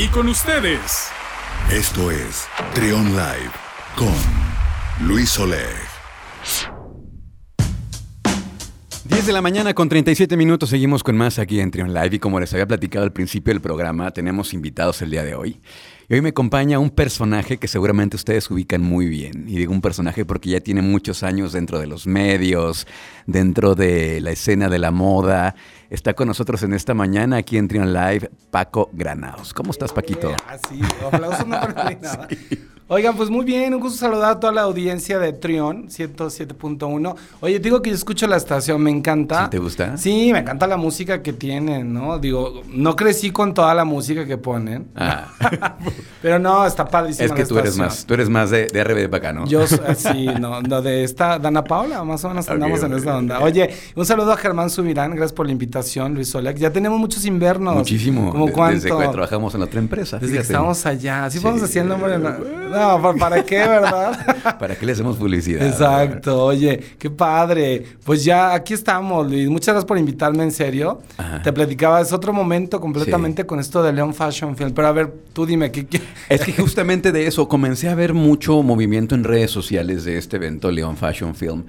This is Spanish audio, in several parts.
Y con ustedes. Esto es Trion Live con Luis Oleg. 10 de la mañana con 37 minutos seguimos con más aquí en Trion Live y como les había platicado al principio del programa, tenemos invitados el día de hoy. Y hoy me acompaña un personaje que seguramente ustedes ubican muy bien. Y digo un personaje porque ya tiene muchos años dentro de los medios, dentro de la escena de la moda. Está con nosotros en esta mañana aquí en Trion Live, Paco Granados. ¿Cómo estás, Paquito? Ah, sí, aplausos no nada. Oigan, pues muy bien, un gusto saludar a toda la audiencia de Trion 107.1. Oye, digo que yo escucho la estación, me encanta. ¿Sí ¿Te gusta? Sí, me encanta la música que tienen, ¿no? Digo, no crecí con toda la música que ponen. Ah. Pero no, está padrísima Es que tú eres más, tú eres más de, de RBD para acá, ¿no? Yo sí, no, no, de esta Dana Paula, más o menos andamos en esta onda. Oye, un saludo a Germán Subirán, gracias por la invitación, Luis Oleg. Ya tenemos muchos invernos. Muchísimo. ¿Cómo cuánto? Desde que trabajamos en otra empresa. Desde que estamos allá. Así podemos decir el nombre. De no, ¿para qué, verdad? ¿Para qué le hacemos publicidad? Exacto, oye, qué padre. Pues ya aquí estamos, Luis. Muchas gracias por invitarme, en serio. Te platicaba, es otro momento completamente con esto de León Fashion Film. Pero a ver, tú dime, ¿qué, qué? Es que justamente de eso comencé a ver mucho movimiento en redes sociales de este evento, León Fashion Film.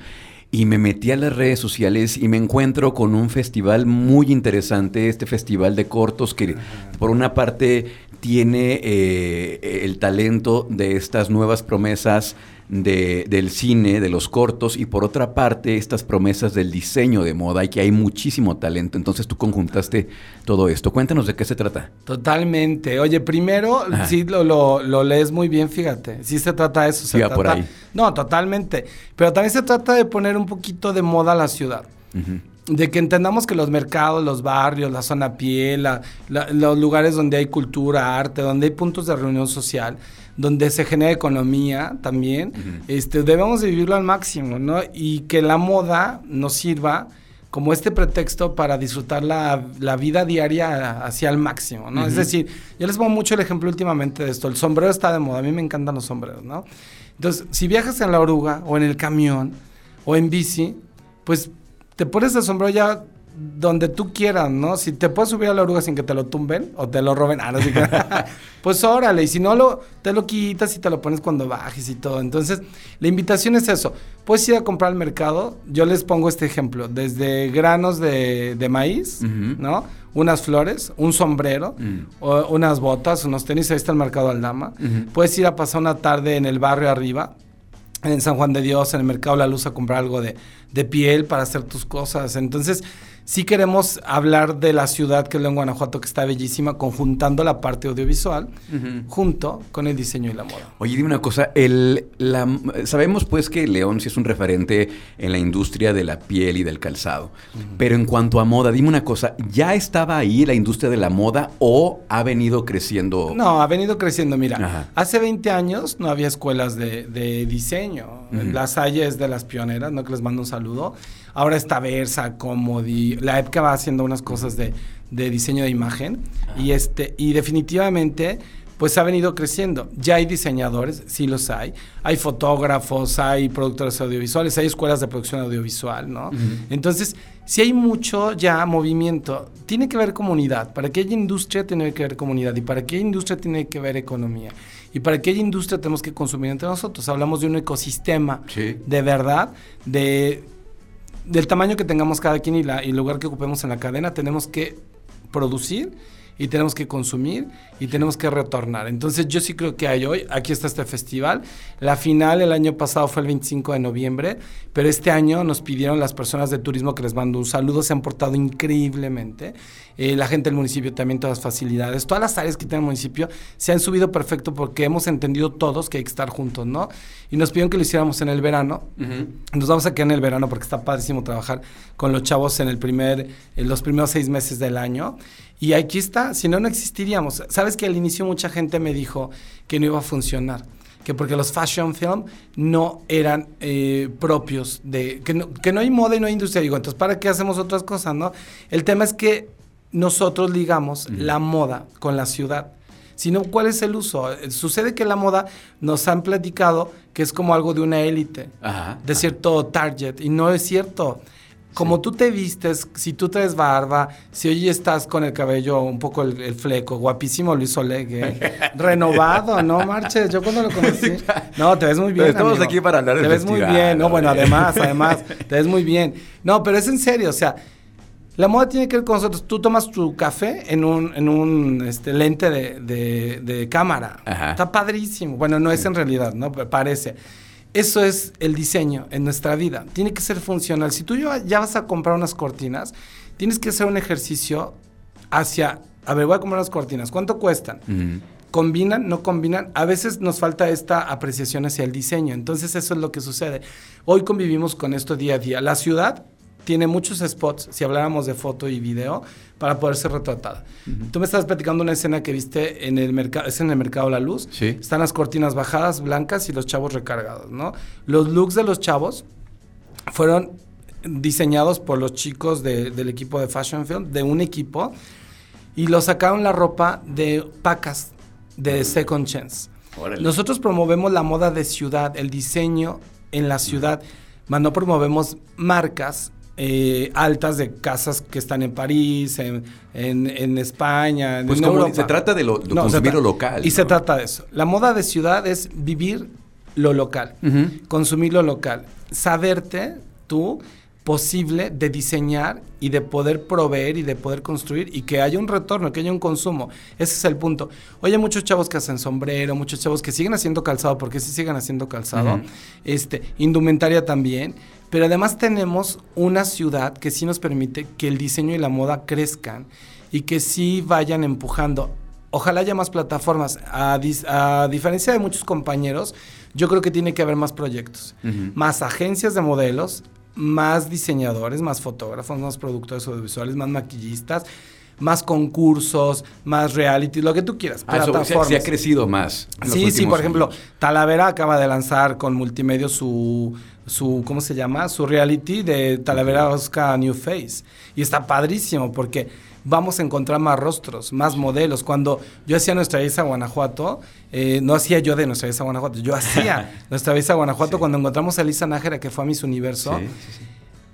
Y me metí a las redes sociales y me encuentro con un festival muy interesante, este festival de cortos que por una parte tiene eh, el talento de estas nuevas promesas de, del cine, de los cortos, y por otra parte estas promesas del diseño de moda, y que hay muchísimo talento. Entonces tú conjuntaste todo esto. Cuéntanos de qué se trata. Totalmente. Oye, primero, sí lo, lo, lees muy bien, fíjate. Sí se trata de eso. Se por ahí. No, totalmente. Pero también se trata de poner un poquito de moda a la ciudad de que entendamos que los mercados, los barrios, la zona piel, los lugares donde hay cultura, arte, donde hay puntos de reunión social, donde se genera economía también, este, debemos de vivirlo al máximo, ¿no? Y que la moda nos sirva como este pretexto para disfrutar la, vida diaria hacia el máximo, ¿no? Es decir, yo les pongo mucho el ejemplo últimamente de esto, el sombrero está de moda, a mí me encantan los sombreros, ¿no? Entonces, si viajas en la oruga o en el camión o en bici, pues te pones el sombrero ya donde tú quieras, ¿no? Si te puedes subir a la oruga sin que te lo tumben o te lo roben, ah, no, pues órale, y si no lo, te lo quitas y te lo pones cuando bajes y todo. Entonces, la invitación es eso. Puedes ir a comprar al mercado, yo les pongo este ejemplo, desde granos de, maíz, ¿no? Unas flores, un sombrero, mm. unas botas, unos tenis, ahí está el mercado Aldama. Puedes ir a pasar una tarde en el barrio arriba, en San Juan de Dios, en el mercado La Luz, a comprar algo de, de piel para hacer tus cosas. Entonces, sí queremos hablar de la ciudad que es en Guanajuato, que está bellísima, conjuntando la parte audiovisual junto con el diseño y la moda. Oye, dime una cosa, el, la, sabemos pues que León sí es un referente en la industria de la piel y del calzado, pero en cuanto a moda, dime una cosa, ¿ya estaba ahí la industria de la moda o ha venido creciendo? No, ha venido creciendo, mira, hace 20 años no había escuelas de, diseño, La Salle es de las pioneras, no que les mando un saludo, Ahora está Versa, Comodi. La época va haciendo unas cosas de, diseño de imagen. Y, este, y definitivamente pues ha venido creciendo. Ya hay diseñadores, sí los hay. Hay fotógrafos, hay productores audiovisuales, hay escuelas de producción audiovisual, ¿no? Entonces, si hay mucho ya movimiento, tiene que haber comunidad. Para que haya industria tiene que haber comunidad y para que haya industria tiene que haber economía. Y para que haya industria tenemos que consumir entre nosotros. Hablamos de un ecosistema de verdad, de del tamaño que tengamos cada quien y, la, el lugar que ocupemos en la cadena, tenemos que producir y tenemos que consumir y tenemos que retornar. Entonces yo sí creo que hay hoy, aquí está este festival. La final el año pasado fue el 25 de noviembre, pero este año nos pidieron las personas de turismo que les mando un saludo, se han portado increíblemente. Eh, la gente del municipio también todas las facilidades, todas las áreas que tiene el municipio se han subido perfecto porque hemos entendido todos que hay que estar juntos, ¿no? Y nos pidieron que lo hiciéramos en el verano. Nos vamos a quedar en el verano porque está padrísimo trabajar con los chavos en el primer, en los primeros seis meses del año. Y aquí está, si no, no existiríamos. Sabes que al inicio mucha gente me dijo que no iba a funcionar, que porque los fashion film no eran eh, propios de, que no, que no hay moda y no hay industria. Digo, entonces, ¿para qué hacemos otras cosas, no? El tema es que nosotros ligamos la moda con la ciudad. Sino, ¿cuál es el uso? Sucede que la moda nos han platicado que es como algo de una élite, de cierto target, y no es cierto como tú te vistes, si tú traes barba, si hoy estás con el cabello un poco el, fleco, guapísimo Luis Olegue, renovado, ¿no, Marches? Yo cuando lo conocí, no, te ves muy bien. estamos aquí para hablar Te ves muy bien, no, bueno, además, además, te ves muy bien. No, pero es en serio, o sea, la moda tiene que ver con nosotros. Tú tomas tu café en un, en un este, lente de, de, cámara. Está padrísimo. Bueno, no es en realidad, ¿no? Parece. Eso es el diseño en nuestra vida. Tiene que ser funcional. Si tú ya vas a comprar unas cortinas, tienes que hacer un ejercicio hacia, a ver, voy a comprar unas cortinas. ¿Cuánto cuestan? ¿Combinan? ¿No combinan? A veces nos falta esta apreciación hacia el diseño. Entonces eso es lo que sucede. Hoy convivimos con esto día a día. La ciudad tiene muchos spots, si habláramos de foto y video, para poder ser retratada. Tú me estabas platicando una escena que viste en el mercado, es en el mercado La Luz. Sí. Están las cortinas bajadas, blancas y los chavos recargados, ¿no? Los looks de los chavos fueron diseñados por los chicos del equipo de Fashion Film, de un equipo, y lo sacaron la ropa de pacas, de Second Chance. Nosotros promovemos la moda de ciudad, el diseño en la ciudad, más no promovemos marcas eh, altas de casas que están en París, en, en, España, pues como Se trata de, lo, consumir lo local. Y se trata de eso. La moda de ciudad es vivir lo local, consumir lo local, saberte tú posible de diseñar y de poder proveer y de poder construir y que haya un retorno, que haya un consumo. Ese es el punto. Oye, muchos chavos que hacen sombrero, muchos chavos que siguen haciendo calzado, porque sí siguen haciendo calzado, este, indumentaria también, pero además tenemos una ciudad que sí nos permite que el diseño y la moda crezcan y que sí vayan empujando. Ojalá haya más plataformas. A, diferencia de muchos compañeros, yo creo que tiene que haber más proyectos, más agencias de modelos, más diseñadores, más fotógrafos, más productores audiovisuales, más maquillistas, más concursos, más reality, lo que tú quieras. Ah, plataformas. se, ha crecido más. Sí, sí, por ejemplo, Talavera acaba de lanzar con multimedia su su, ¿cómo se llama? Su reality de Talavera Oscar New Face. Y está padrísimo porque vamos a encontrar más rostros, más modelos. Cuando yo hacía nuestra visa a Guanajuato, eh, no hacía yo de nuestra visa a Guanajuato, yo hacía nuestra visa a Guanajuato cuando encontramos a Elisa Nájera, que fue a Miss Universo.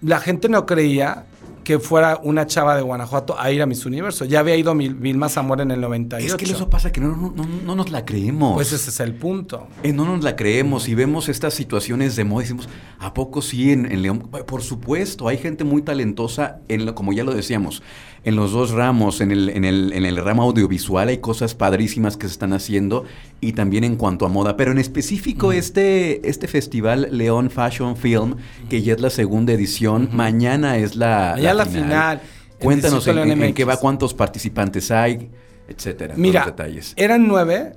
la gente no creía que fuera una chava de Guanajuato a ir a Miss Universo. Ya había ido Vilma Zamora en el 98. Es que eso pasa que no, no, nos la creemos. Pues ese es el punto. Eh, no nos la creemos y vemos estas situaciones de moda y decimos, ¿a poco sí en, León? Por supuesto, hay gente muy talentosa, en lo, como ya lo decíamos, en los dos ramos, en el, en, el, en el ramo audiovisual hay cosas padrísimas que se están haciendo y también en cuanto a moda. Pero en específico este, este festival León Fashion Film, que ya es la segunda edición, mañana es la, la, final. Cuéntanos en, qué va, cuántos participantes hay, etcétera. Mira, detalles. eran nueve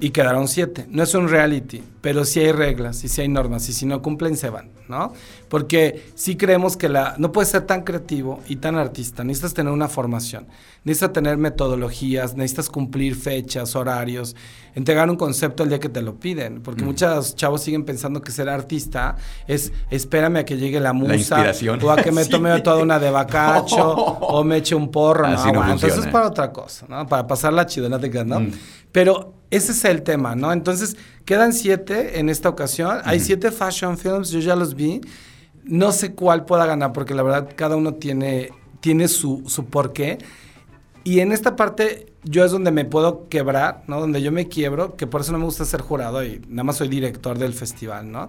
y quedaron siete. No es un reality, pero sí hay reglas y sí hay normas y si no cumplen se van, ¿no? Porque sí creemos que la no puedes ser tan creativo y tan artista, necesitas tener una formación, necesitas tener metodologías, necesitas cumplir fechas, horarios, entregar un concepto el día que te lo piden, porque muchos chavos siguen pensando que ser artista es espérame a que llegue la musa o a que me tome toda una de bacacho o me eche un porro, no, entonces es para otra cosa, ¿no? Para pasar la chidona, ¿no? Mm. Pero ese es el tema, ¿no? Entonces, quedan siete en esta ocasión. Hay siete fashion films, yo ya los vi. No sé cuál pueda ganar, porque la verdad cada uno tiene, tiene su, su porqué. Y en esta parte yo es donde me puedo quebrar, ¿no? Donde yo me quiebro, que por eso no me gusta ser jurado y nada más soy director del festival, ¿no?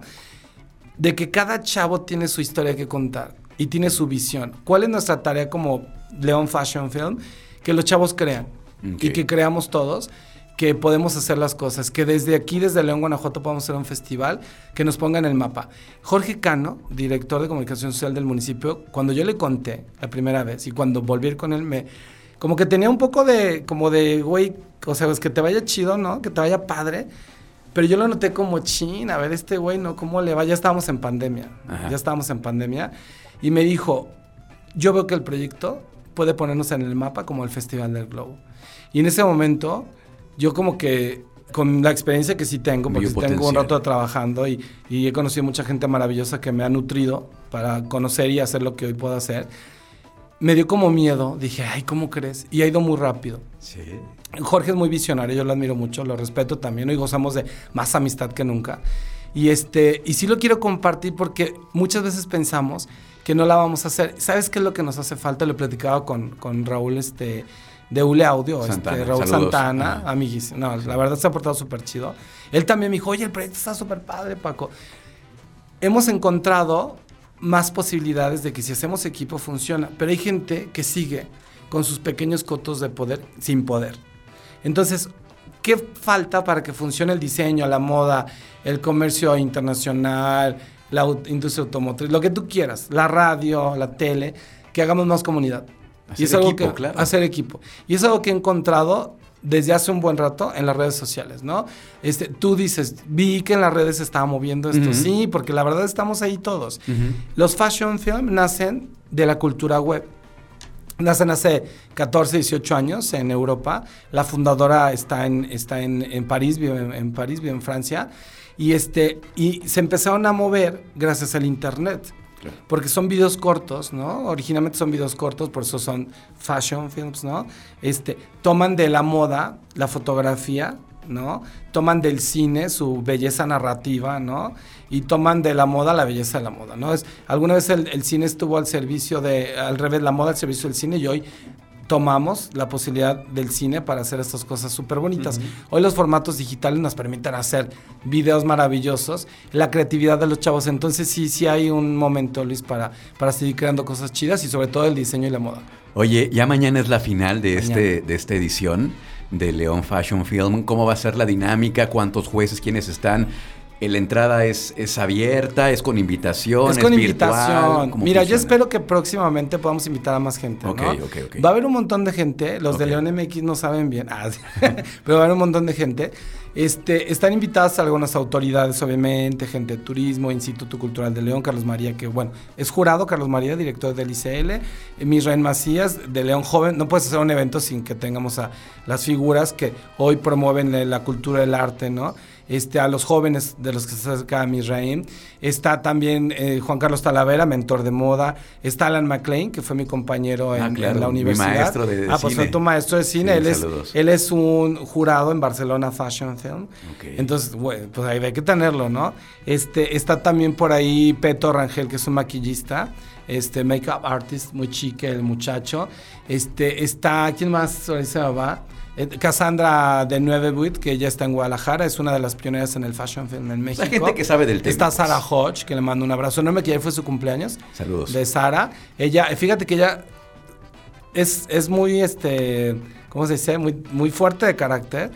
De que cada chavo tiene su historia que contar y tiene su visión. ¿Cuál es nuestra tarea como León Fashion Film? Que los chavos crean y que creamos todos que podemos hacer las cosas, que desde aquí, desde León, Guanajuato, podemos hacer un festival que nos ponga en el mapa. Jorge Cano, director de comunicación social del municipio, cuando yo le conté la primera vez y cuando volví con él, me, como que tenía un poco de, como de, güey, o sea, es que te vaya chido, ¿no? Que te vaya padre. Pero yo lo noté como chin, a ver, este güey, ¿no? ¿Cómo le va? Ya estábamos en pandemia, ya estábamos en pandemia. Y me dijo, yo veo que el proyecto puede ponernos en el mapa como el Festival del Globo. Y en ese momento yo como que con la experiencia que sí tengo, porque tengo un rato trabajando y, y, he conocido mucha gente maravillosa que me ha nutrido para conocer y hacer lo que hoy puedo hacer, me dio como miedo. Dije, ay, ¿cómo crees? Y ha ido muy rápido. Sí. Jorge es muy visionario, yo lo admiro mucho, lo respeto también. Hoy gozamos de más amistad que nunca. Y, este, y sí lo quiero compartir porque muchas veces pensamos que no la vamos a hacer. ¿Sabes qué es lo que nos hace falta? Lo he platicado con, con Raúl este, de Ule Audio, este, Raúl Santana, amiguísimo. No, la verdad se ha portado súper chido. Él también me dijo, oye, el proyecto está súper padre, Paco. Hemos encontrado más posibilidades de que si hacemos equipo funciona, pero hay gente que sigue con sus pequeños cotos de poder sin poder. Entonces, ¿qué falta para que funcione el diseño, la moda, el comercio internacional, la industria automotriz, lo que tú quieras, la radio, la tele, que hagamos más comunidad? Hacer y es algo que, claro. Hacer equipo. Y es algo que he encontrado desde hace un buen rato en las redes sociales, ¿no? Este, tú dices, vi que en las redes se estaba moviendo esto, sí, porque la verdad estamos ahí todos. Los fashion film nacen de la cultura web. Nacen hace 14, 18 años en Europa. La fundadora está en, está en, en París, vive en, París, vive en Francia. Y, este, y se empezaron a mover gracias al Internet. Porque son videos cortos, ¿no? Originalmente son videos cortos, por eso son fashion films, ¿no? Este, toman de la moda la fotografía, ¿no? Toman del cine su belleza narrativa, ¿no? Y toman de la moda la belleza de la moda, ¿no? Alguna vez el, el, cine estuvo al servicio de, al revés, la moda al servicio del cine y hoy tomamos la posibilidad del cine para hacer estas cosas súper bonitas. Hoy los formatos digitales nos permiten hacer videos maravillosos, la creatividad de los chavos. Entonces sí, sí hay un momento, Luis, para, para seguir creando cosas chidas y sobre todo el diseño y la moda. Oye, ya mañana es la final de, este, de esta edición de León Fashion Film. ¿Cómo va a ser la dinámica? ¿Cuántos jueces? ¿Quiénes están? La entrada es, es abierta, es con invitación, es, con invitación. Mira, yo espero que próximamente podamos invitar a más gente. ¿no? Va a haber un montón de gente, los de León MX no saben bien, ah, pero va a haber un montón de gente. Este, están invitadas algunas autoridades, obviamente, gente de turismo, Instituto Cultural de León, Carlos María, que bueno, es jurado Carlos María, director del ICL, Misrael Macías, de León Joven. No puedes hacer un evento sin que tengamos a las figuras que hoy promueven la cultura, el arte, ¿no? este, a los jóvenes de los que se acerca a Misraim. Está también eh, Juan Carlos Talavera, mentor de moda. Está Alan McLean, que fue mi compañero en, ah, la universidad. Mi maestro de, Ah, pues fue tu maestro de cine. él, es, él es un jurado en Barcelona Fashion Film. Entonces, bueno, pues ahí hay que tenerlo, ¿no? Este, está también por ahí Peto Rangel, que es un maquillista este makeup artist, muy chique el muchacho. Este está, ¿quién más ahí se va? Eh, Cassandra de Nueve Buit, que ya está en Guadalajara, es una de las pioneras en el fashion film en México. La gente que sabe del tema. Está Sara Hodge, que le mando un abrazo enorme, que ayer fue su cumpleaños. Saludos. De Sara. Ella, fíjate que ella es, es muy, este, ¿cómo se dice? Muy, muy fuerte de carácter.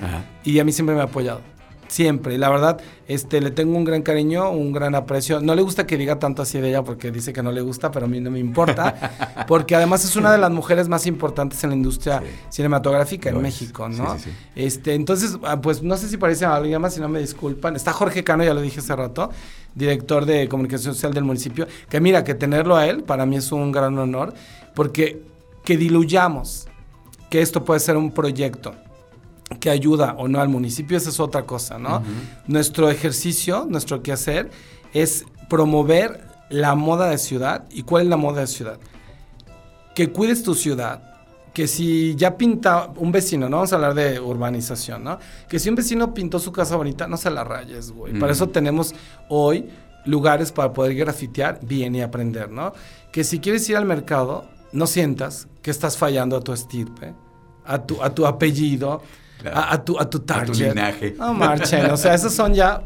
Y a mí siempre me ha apoyado siempre. Y la verdad, este, le tengo un gran cariño, un gran aprecio. No le gusta que diga tanto así de ella porque dice que no le gusta, pero a mí no me importa. porque además es una de las mujeres más importantes en la industria cinematográfica en México, ¿no? este, entonces, ah, pues no sé si parece alguien más, si no me disculpan. Está Jorge Cano, ya lo dije hace rato, director de comunicación social del municipio. Que mira, que tenerlo a él para mí es un gran honor, porque que diluyamos que esto puede ser un proyecto que ayuda o no al municipio, esa es otra cosa, ¿no? Nuestro ejercicio, nuestro quehacer es promover la moda de ciudad. ¿Y cuál es la moda de ciudad? Que cuides tu ciudad, que si ya pinta un vecino, no vamos a hablar de urbanización, ¿no? Que si un vecino pintó su casa bonita, no se la rayes, güey. Para eso tenemos hoy lugares para poder grafitear bien y aprender, ¿no? Que si quieres ir al mercado, no sientas que estás fallando a tu estirpe, a tu, a tu apellido, a, tu, a tu target. linaje. No marchen, o sea, esas son ya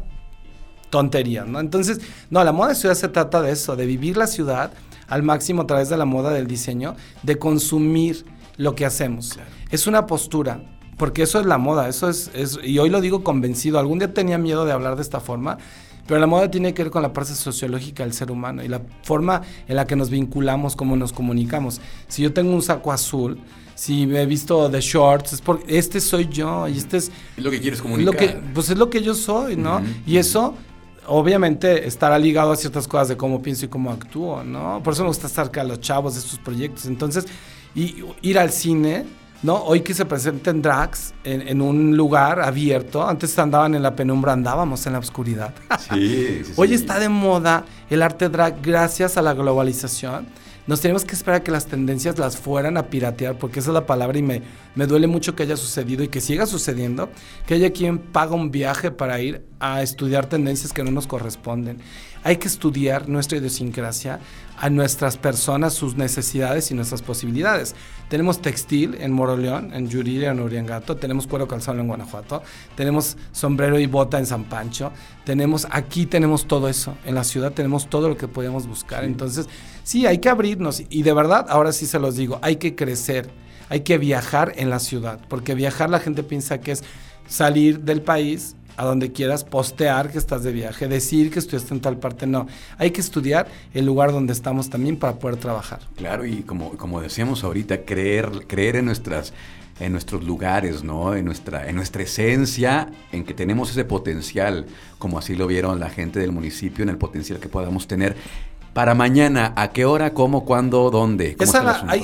tonterías, ¿no? Entonces, no, la moda de ciudad se trata de eso, de vivir la ciudad al máximo a través de la moda del diseño, de consumir lo que hacemos. Es una postura, porque eso es la moda, eso es, es, y hoy lo digo convencido, algún día tenía miedo de hablar de esta forma, pero la moda tiene que ver con la parte sociológica del ser humano y la forma en la que nos vinculamos, cómo nos comunicamos. Si yo tengo un saco azul, si me he visto de shorts, es porque este soy yo y este es... Es lo que quieres comunicar. Lo que, pues es lo que yo soy, ¿no? Y eso obviamente estará ligado a ciertas cosas de cómo pienso y cómo actúo, ¿no? Por eso me gusta estar cerca de los chavos de estos proyectos. Entonces, y, ir al cine, ¿no? Hoy que se presenten drags en, un lugar abierto, antes andaban en la penumbra, andábamos en la oscuridad. Sí, sí, Hoy está de moda el arte drag gracias a la globalización nos tenemos que esperar a que las tendencias las fueran a piratear, porque esa es la palabra y me, me duele mucho que haya sucedido y que siga sucediendo, que haya quien paga un viaje para ir a estudiar tendencias que no nos corresponden. Hay que estudiar nuestra idiosincrasia, a nuestras personas, sus necesidades y nuestras posibilidades. Tenemos textil en Moroleón, en Yuriria, en Uriangato, tenemos cuero calzado en Guanajuato, tenemos sombrero y bota en San Pancho, tenemos, aquí tenemos todo eso, en la ciudad tenemos todo lo que podemos buscar. Entonces, sí, hay que abrirnos y de verdad, ahora sí se los digo, hay que crecer, hay que viajar en la ciudad, porque viajar la gente piensa que es salir del país a donde quieras, postear que estás de viaje, decir que estuviste en tal parte, no. Hay que estudiar el lugar donde estamos también para poder trabajar. Claro, y como, como decíamos ahorita, creer, creer en nuestras en nuestros lugares, ¿no? En nuestra, en nuestra esencia, en que tenemos ese potencial, como así lo vieron la gente del municipio, en el potencial que podamos tener. Para mañana, ¿a qué hora, cómo, cuándo, dónde?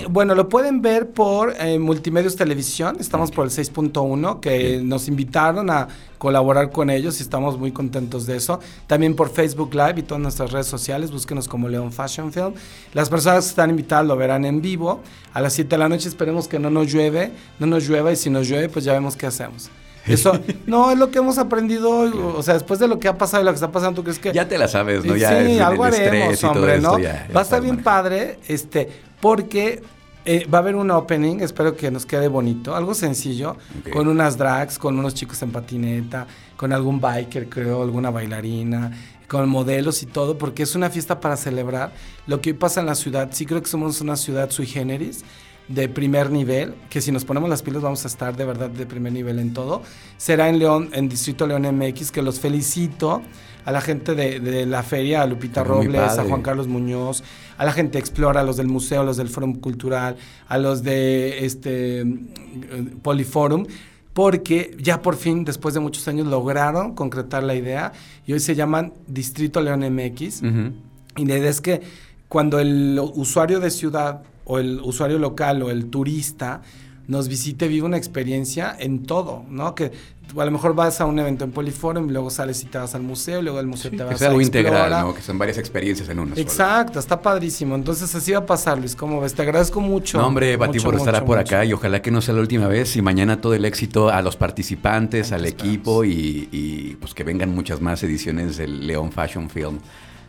bueno, lo pueden ver por eh, Multimedios Televisión, estamos por el 6.1, que nos invitaron a colaborar con ellos y estamos muy contentos de eso. También por Facebook Live y todas nuestras redes sociales, búsquenos como León Fashion Film. Las personas que están invitadas lo verán en vivo a las 7 de la noche, esperemos que no nos llueve, no nos llueva y si nos llueve pues ya vemos qué hacemos. Eso, no, es lo que hemos aprendido, o sea, después de lo que ha pasado y lo que está pasando, ¿tú crees que...? Ya te la sabes, ¿no? Ya sí, algo haremos, hombre, ¿no? va a estar bien padre, este, porque eh, va a haber un opening, espero que nos quede bonito, algo sencillo, con unas drags, con unos chicos en patineta, con algún biker, creo, alguna bailarina, con modelos y todo, porque es una fiesta para celebrar lo que hoy pasa en la ciudad. Sí creo que somos una ciudad sui generis, de primer nivel, que si nos ponemos las pilas vamos a estar de verdad de primer nivel en todo. Será en León, en Distrito León MX, que los felicito a la gente de, la feria, a Lupita Robles, a Juan Carlos Muñoz, a la gente Explora, a los del museo, a los del Fórum Cultural, a los de este Poliforum, porque ya por fin, después de muchos años, lograron concretar la idea y hoy se llaman Distrito León MX. Y la idea es que cuando el usuario de ciudad o el usuario local o el turista nos visite, vive una experiencia en todo, ¿no? Que a lo mejor vas a un evento en Poliforum, luego sales y te vas al museo, luego del museo te vas que sea algo integral, ¿no? Que son varias experiencias en una Exacto, está padrísimo. Entonces así va a pasar, Luis, ¿cómo ves? Te agradezco mucho. No, hombre, Bati, por estar por acá y ojalá que no sea la última vez y mañana todo el éxito a los participantes, al equipo y, y, pues que vengan muchas más ediciones del León Fashion Film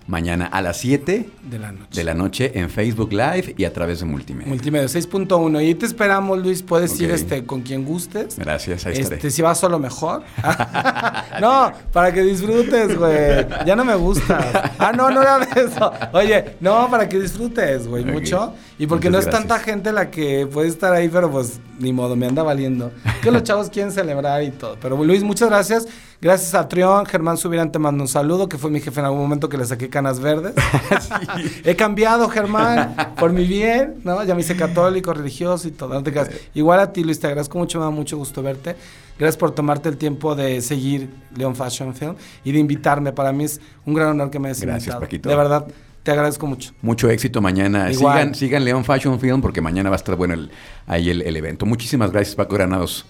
mañana a las 7 de la noche. De la noche en Facebook Live y a través de Multimedia. Multimedia 6.1. Y te esperamos, Luis. Puedes ir este, con quien gustes. Gracias, ahí este, Si vas solo mejor. no, para que disfrutes, güey. Ya no me gusta. Ah, no, no era eso. Oye, no, para que disfrutes, güey, mucho. Y porque no es tanta gente la que puede estar ahí, pero pues ni modo, me anda valiendo. Que los chavos quieren celebrar y todo. Pero Luis, muchas gracias. Gracias a Trión, Germán Subirán te mando un saludo, que fue mi jefe en algún momento que le saqué canas verdes. He cambiado, Germán, por mi bien, ¿no? Ya me hice católico, religioso y todo. Igual a ti, Luis, te agradezco mucho, me da mucho gusto verte. Gracias por tomarte el tiempo de seguir Leon Fashion Film y de invitarme. Para mí es un gran honor que me hayas Gracias, Paquito. De verdad. Te agradezco mucho. Mucho éxito mañana. Sigan, sigan León Fashion Film porque mañana va a estar bueno ahí el, el evento. Muchísimas gracias, Paco Granados.